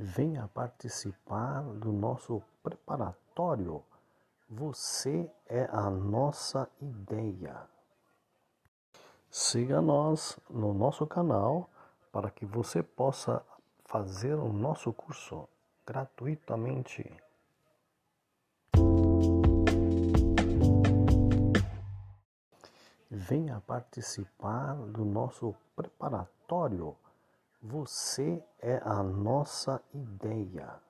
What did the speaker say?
Venha participar do nosso preparatório. Você é a nossa ideia. Siga nós no nosso canal para que você possa fazer o nosso curso gratuitamente. Venha participar do nosso preparatório. Você é a nossa ideia.